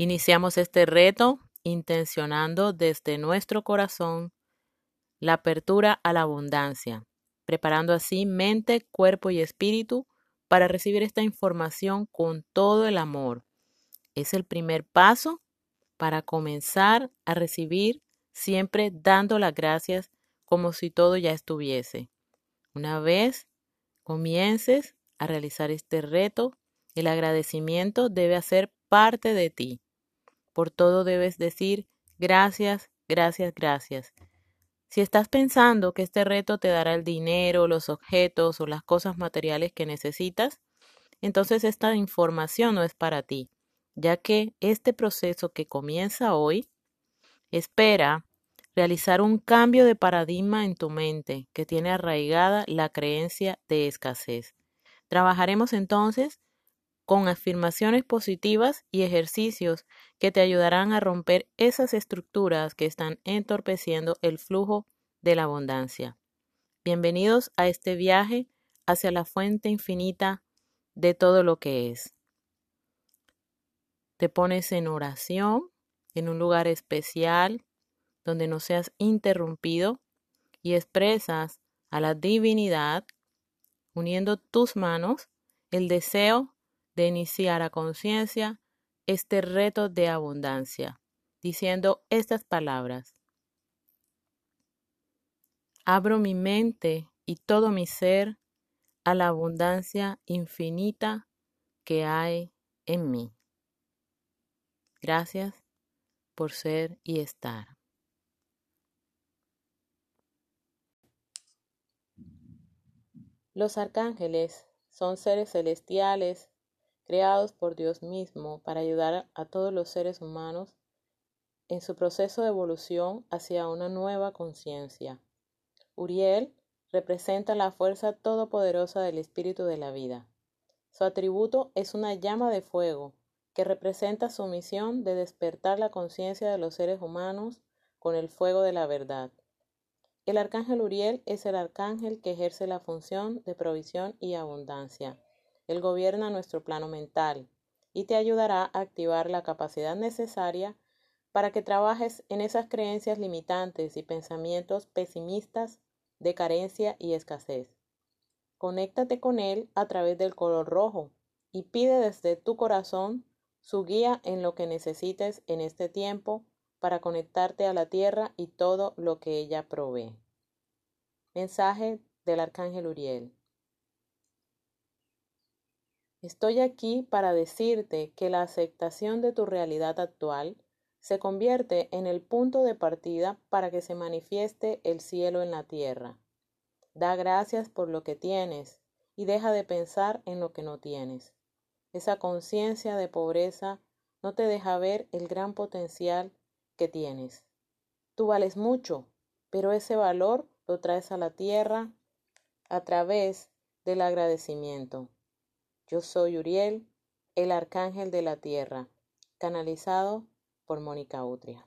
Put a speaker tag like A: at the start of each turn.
A: Iniciamos este reto intencionando desde nuestro corazón la apertura a la abundancia, preparando así mente, cuerpo y espíritu para recibir esta información con todo el amor. Es el primer paso para comenzar a recibir siempre dando las gracias como si todo ya estuviese. Una vez comiences a realizar este reto, el agradecimiento debe hacer parte de ti. Por todo debes decir gracias, gracias, gracias. Si estás pensando que este reto te dará el dinero, los objetos o las cosas materiales que necesitas, entonces esta información no es para ti, ya que este proceso que comienza hoy espera realizar un cambio de paradigma en tu mente que tiene arraigada la creencia de escasez. Trabajaremos entonces con afirmaciones positivas y ejercicios que te ayudarán a romper esas estructuras que están entorpeciendo el flujo de la abundancia. Bienvenidos a este viaje hacia la fuente infinita de todo lo que es. Te pones en oración en un lugar especial donde no seas interrumpido y expresas a la divinidad uniendo tus manos el deseo de iniciar a conciencia este reto de abundancia, diciendo estas palabras. Abro mi mente y todo mi ser a la abundancia infinita que hay en mí. Gracias por ser y estar. Los arcángeles son seres celestiales creados por Dios mismo para ayudar a todos los seres humanos en su proceso de evolución hacia una nueva conciencia. Uriel representa la fuerza todopoderosa del espíritu de la vida. Su atributo es una llama de fuego que representa su misión de despertar la conciencia de los seres humanos con el fuego de la verdad. El arcángel Uriel es el arcángel que ejerce la función de provisión y abundancia. Él gobierna nuestro plano mental y te ayudará a activar la capacidad necesaria para que trabajes en esas creencias limitantes y pensamientos pesimistas de carencia y escasez. Conéctate con Él a través del color rojo y pide desde tu corazón su guía en lo que necesites en este tiempo para conectarte a la tierra y todo lo que ella provee. Mensaje del Arcángel Uriel. Estoy aquí para decirte que la aceptación de tu realidad actual se convierte en el punto de partida para que se manifieste el cielo en la tierra. Da gracias por lo que tienes y deja de pensar en lo que no tienes. Esa conciencia de pobreza no te deja ver el gran potencial que tienes. Tú vales mucho, pero ese valor lo traes a la tierra a través del agradecimiento. Yo soy Uriel, el arcángel de la tierra, canalizado por Mónica Utria.